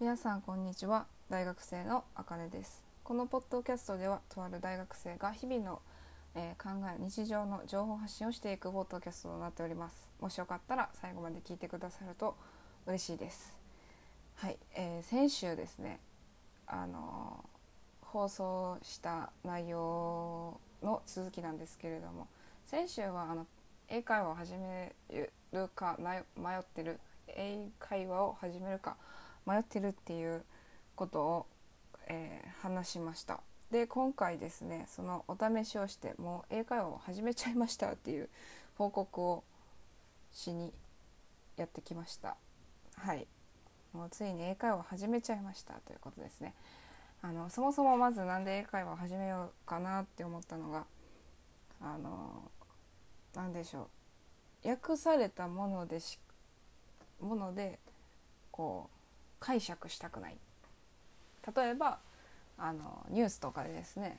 皆さんこんにちは。大学生のあかねです。このポッドキャストではとある大学生が日々の、えー考え日常の情報発信をしていくポッドキャストとなっております。もしよかったら最後まで聞いてくださると嬉しいです。はい、えー先週ですねあのー放送した内容の続きなんですけれども先週はあの英会話を始めるか迷ってる英会話を始めるか迷ってるっていうことを、えー話しました。で今回ですねそのお試しをしてもう英会話を始めちゃいましたっていう報告をしにやってきました。はい。もうついに英会話を始めちゃいましたということですね。あのそもそもまずなんで英会話を始めようかなって思ったのがあのなんでしょう。訳されたものでしものでこう解釈したくない。例えばあのニュースとかでですね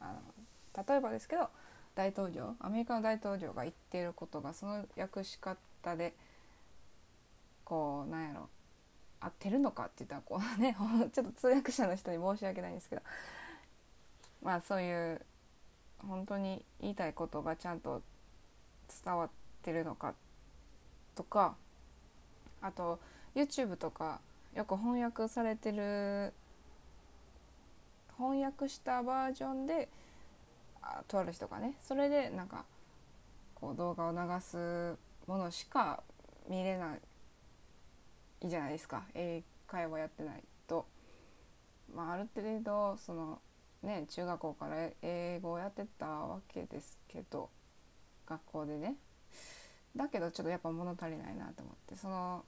あの例えばですけど大統領アメリカの大統領が言っていることがその訳し方でこうなんやろ合ってるのかって言ったらこう ねちょっと通訳者の人に申し訳ないんですけどまあそういう本当に言いたいことがちゃんと伝わってるのかとかあと YouTube とかよく翻訳されてる翻訳したバージョンであとある人がねそれでなんかこう動画を流すものしか見れないじゃないですか英会話やってないと。まあ、ある程度そのね中学校から英語をやってたわけですけど学校でねだけどちょっとやっぱ物足りないなと思ってその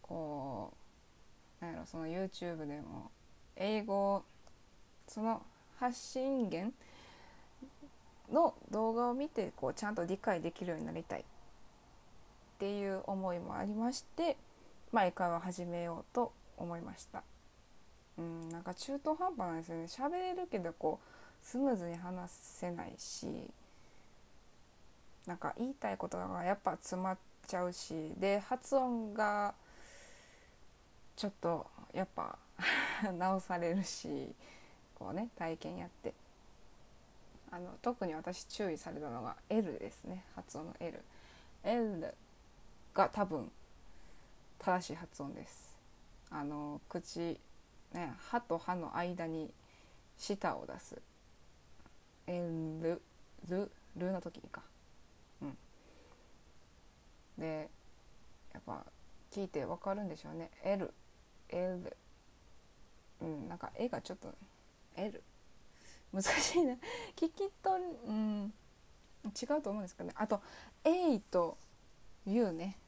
こうなんやろその YouTube でも英語その発信源の動画を見てこうちゃんと理解できるようになりたいっていう思いもありまして、まあ、英会話始めようと思いました。うん、なんか中途半端なんですよね喋れるけどこうスムーズに話せないしなんか言いたいことがやっぱ詰まっちゃうしで発音がちょっとやっぱ 直されるしこうね体験やって。あの特に私注意されたのが L ですね。発音の L L が多分正しい発音です。あの口ね歯と歯の間に舌を出す。L ルルの時にか。うん。でやっぱ聞いてわかるんでしょうね。L L うんなんか絵がちょっと L 難しいな。聞き取るうん違うと思うんですけどね。あと A と U ね。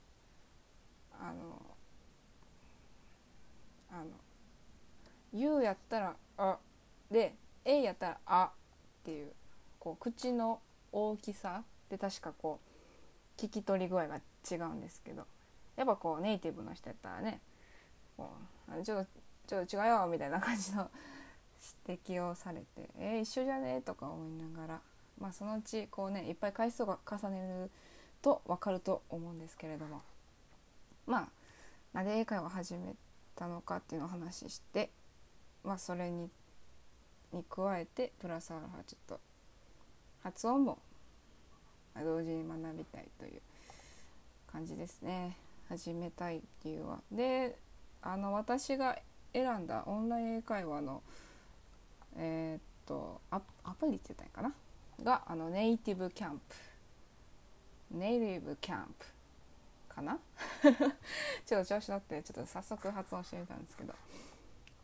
あのあの U やったら「あ」で A やったら「あ」っていうこう口の大きさ。で確かこう聞き取り具合が違うんですけど。やっぱこうネイティブの人やったらねこうあちょっとちょっと違うよみたいな感じの指摘をされて「えー、一緒じゃね?」とか思いながらまあそのうちこうねいっぱい回数が重ねると分かると思うんですけれどもまあなんで英会話を始めたのかっていうのを話ししてまあそれにに加えてプラスアルファちょっと発音も同時に学びたいという感じですね始めたい理由は。であの私が選んだオンライン英会話のえーっとアプリって言ったらいいかな？があのネイティブキャンプ。ネイティブキャンプかな？ちょっと調子乗ってちょっと早速発音してみたんですけど、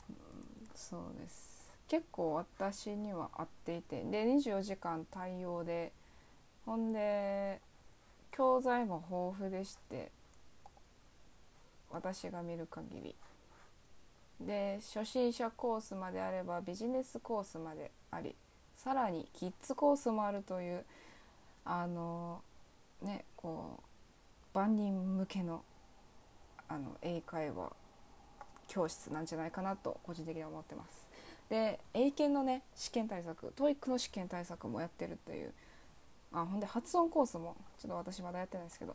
うんそうです。結構私には合っていて。で24時間対応で。ほんで教材も豊富でして。私が見る限りで初心者コースまであればビジネスコースまでありさらにキッズコースもあるというあのねこう万人向けのあの英会話教室なんじゃないかなと個人的には思ってます。で英検のね試験対策 TOEIC の試験対策もやってるというあほんで発音コースもちょっと私まだやってないですけど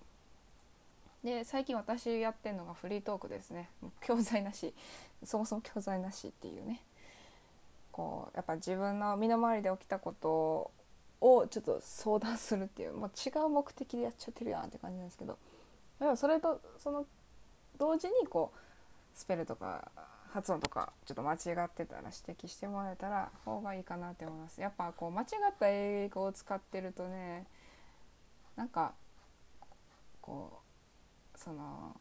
で最近私やってるのがフリートークですね。教材なし。そもそも教材なしっていうね。こうやっぱ自分の身の回りで起きたことをちょっと相談するっていうもう違う目的でやっちゃってるやんって感じなんですけど。でもそれとその同時にこうスペルとか発音とかちょっと間違ってたら指摘してもらえたら方がいいかなって思います。やっぱこう間違った英語を使ってるとねなんかこうその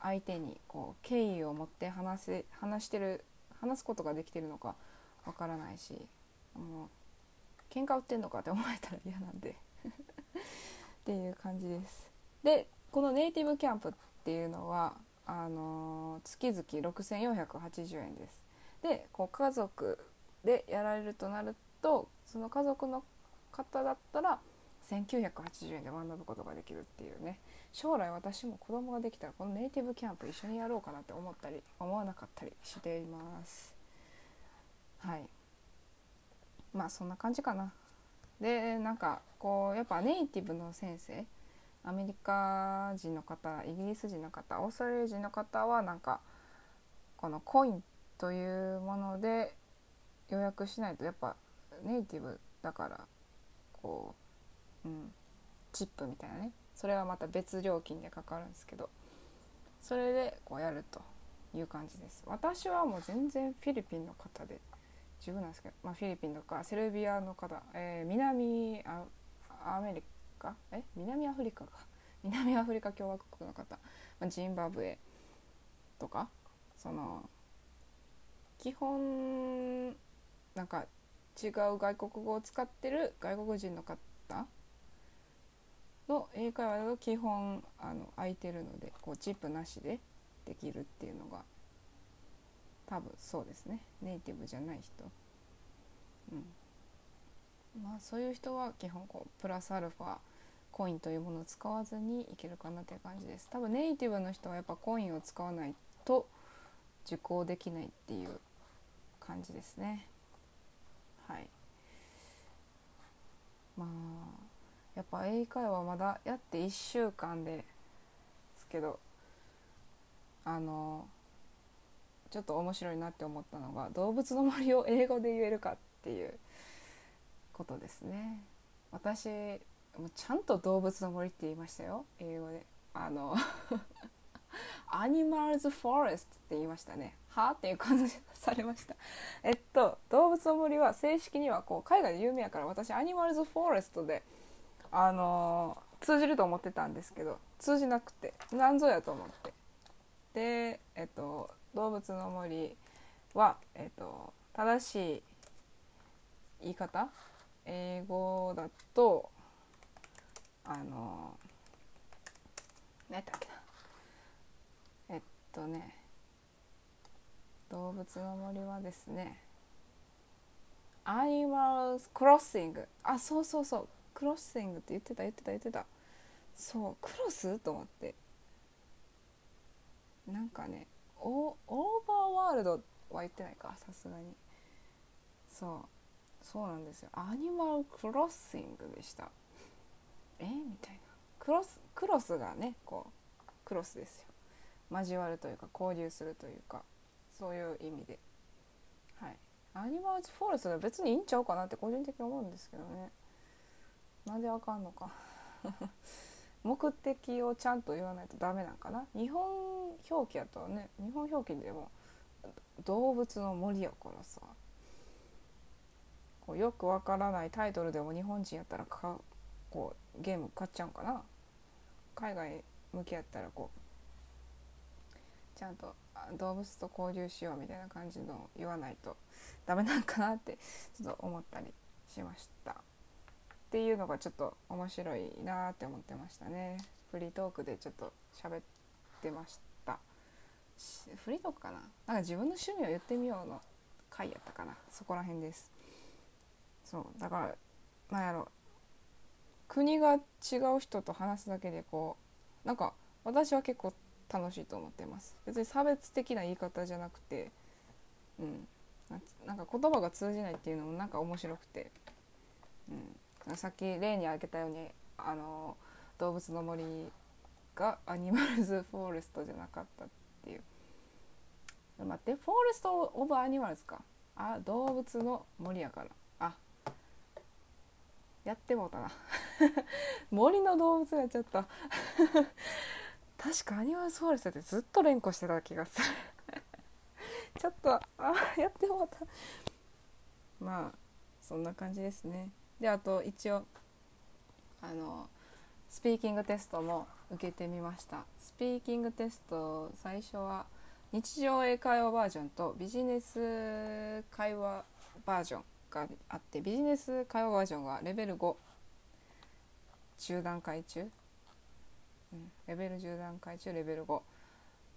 相手にこう敬意を持って話せ話してる話すことができてるのかわからないしもう喧嘩売ってんのかって思えたら嫌なんで っていう感じです。でこのネイティブキャンプっていうのはあのー、月々6480円です。でこう家族でやられるとなるとその家族の方だったら1980円で学ぶことができるっていうね。将来私も子供ができたらこのネイティブキャンプ一緒にやろうかなって思ったり思わなかったりしています。はい。まあそんな感じかな。でなんかこうやっぱネイティブの先生アメリカ人の方イギリス人の方オーストラリア人の方はなんかこのコインというもので予約しないとやっぱネイティブだからこう、うん、チップみたいなね。それはまた別料金でかかるんですけど。それでこうやるという感じです。私はもう全然フィリピンの方で十分なんですけど、まあ、フィリピンとかセルビアの方、えー、南アメリカ？え？南アフリカか。南アフリカ共和国の方、まあ、ジンバブエとか。その基本なんか違う外国語を使ってる外国人の方の英会話だと基本あの空いてるのでこうチップなしでできるっていうのが多分そうですね。ネイティブじゃない人。うん。まあそういう人は基本こうプラスアルファコインというものを使わずにいけるかなっていう感じです。多分ネイティブの人はやっぱコインを使わないと受講できないっていう感じですね。はい。まあやっぱ英会話まだやって1週間ですけどあのちょっと面白いなって思ったのが動物の森を英語で言えるかっていうことですね。私もちゃんと動物の森って言いましたよ。英語で。あの アニマルズ・フォレストって言いましたね。はあっていう感じされました。えっと動物の森は正式にはこう海外で有名やから私アニマルズ・フォレストであのー、通じると思ってたんですけど通じなくて何ぞやと思って。でえっと動物の森は、えっと、正しい言い方？英語だとあの何やったっけな？えっとね動物の森はですねアニマルクロッシングあそうそうそう。クロッシングって言ってた言ってた言ってた。そうクロス？と思って。なんかねオーバーワールドは言ってないかさすがに。そうそうなんですよ。アニマルクロッシングでした。え？みたいな。クロスクロスがねこうクロスですよ。交わるというか交流するというかそういう意味で。はい。アニマルズフォレストは別にいいんちゃうかなって個人的に思うんですけどね。なんであかんのか。目的をちゃんと言わないとダメなんかな。日本表記やとね日本表記でも動物の森やからさ。こうよくわからないタイトルでも日本人やったらかこうゲーム買っちゃうんかな。海外向けやったらこうちゃんと動物と交流しようみたいな感じの言わないとダメなんかなってちょっと思ったりしました。っていうのがちょっと面白いなって思ってましたね。フリートークでちょっと喋ってました。フリートークかな？なんか自分の趣味を言ってみようの回やったかな。そこら辺です。そうだからなんやろ。国が違う人と話すだけでこうなんか私は結構楽しいと思ってます。別に差別的な言い方じゃなくてうん。なんか言葉が通じないっていうのもなんか面白くてうん。さっき例に挙げたようにあの動物の森が Animal's Forest じゃなかったっていう。待って Forest of Animals か。あ動物の森やから。あやってもうたな。森の動物やっちゃった確か Animal's Forest ってずっと連呼してた気がする。ちょっとあやってもうた。まあそんな感じですね。であと一応あのスピーキングテストも受けてみました。スピーキングテスト最初は日常英会話バージョンとビジネス会話バージョンがあってビジネス会話バージョンはレベル5 10段階中、うん、レベル10段階中レベル5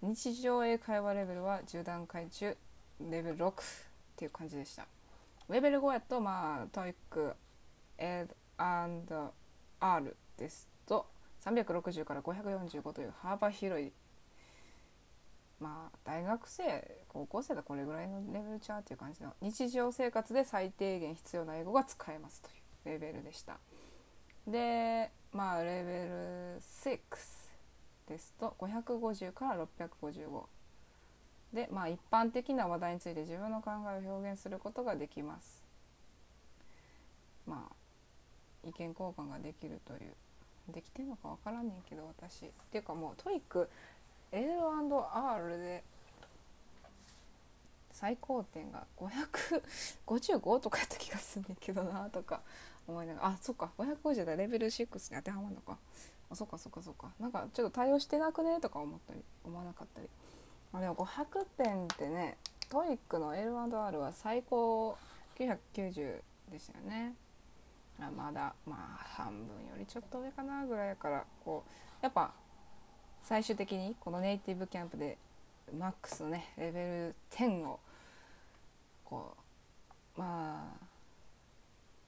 日常英会話レベルは10段階中レベル6っていう感じでした。レベル5やとまあ TOEIC R ですと360から545という幅広いまあ大学生高校生だこれぐらいのレベルちゃうっていう感じの日常生活で最低限必要な英語が使えますというレベルでした。でまあレベル6ですと550から655でまあ一般的な話題について自分の考えを表現することができます。まあ意見交換ができるというできてんのか分からんねんけど私。っていうかもう TOEIC L&R で最高点が555とかやった気がすんねんけどなとか思いながら。あそっか。550だ。レベル6に当てはまるのか。あそっかそっかそっか。なんかちょっと対応してなくねとか思ったり思わなかったり。あでも500点ってね TOEIC の L&R は最高990でしたよね。まだまあ半分よりちょっと上かなぐらいやからこうやっぱ最終的にこのネイティブキャンプでマックスのねレベル10をこうまあ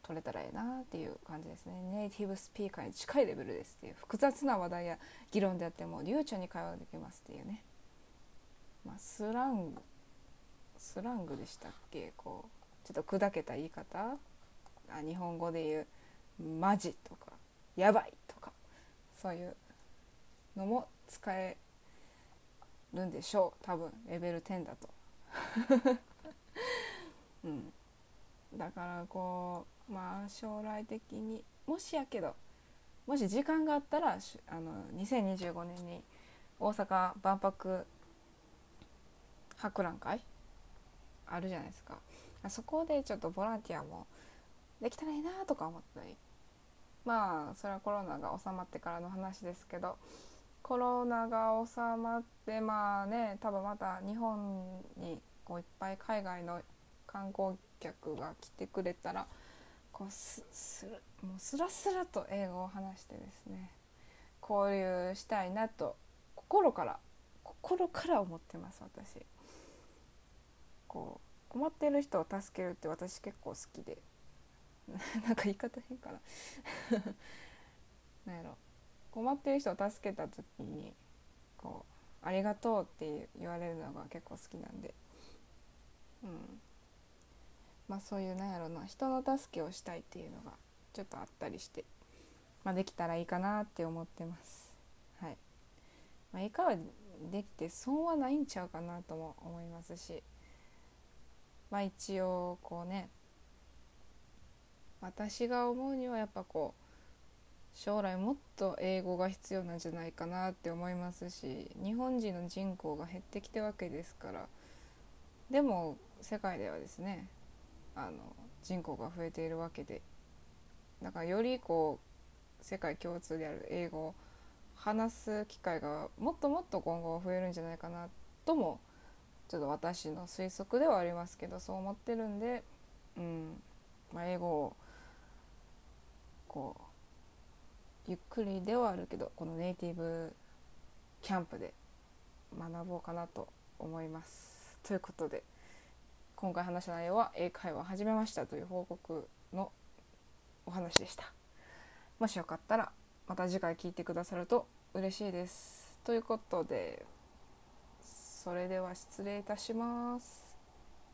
取れたらええなっていう感じですね。ネイティブスピーカーに近いレベルですっていう複雑な話題や議論であっても流暢に会話できますっていうね、まあ、スラングスラングでしたっけ？こうちょっと砕けた言い方？あ日本語で言う「マジ」とか「やばい」とかそういうのも使えるんでしょう。多分レベル10だと。うん、だからこうまあ将来的にもしやけどもし時間があったらあの2025年に大阪万博博覧会？あるじゃないですか。そこでちょっとボランティアもできたらいいなとか思ったり。まあそれはコロナが収まってからの話ですけど。コロナが収まってまあね多分また日本にこういっぱい海外の観光客が来てくれたらこうすすもうスラスラと英語を話してですね。交流したいなと心から心から思ってます私。こう困ってる人を助けるって私結構好きで。なんか言い方変かな。なんやろ。困ってる人を助けた時にこう「ありがとう」って言われるのが結構好きなんで。うん。まあそういうなんやろな。人の助けをしたいっていうのがちょっとあったりして、まあ、できたらいいかなって思ってます。はい、まあ、いかはできて損はないんちゃうかなとも思いますし。まあ一応こうね私が思うにはやっぱこう将来もっと英語が必要なんじゃないかなって思いますし日本人の人口が減ってきてわけですからでも世界ではですねあの人口が増えているわけでだからよりこう世界共通である英語を話す機会がもっともっと今後増えるんじゃないかなともちょっと私の推測ではありますけどそう思ってるんで、うん、こうゆっくりではあるけどこのネイティブキャンプで学ぼうかなと思います。ということで今回話した内容は英会話を始めましたという報告のお話でした。もしよかったらまた次回聞いてくださると嬉しいです。ということでそれでは失礼いたします。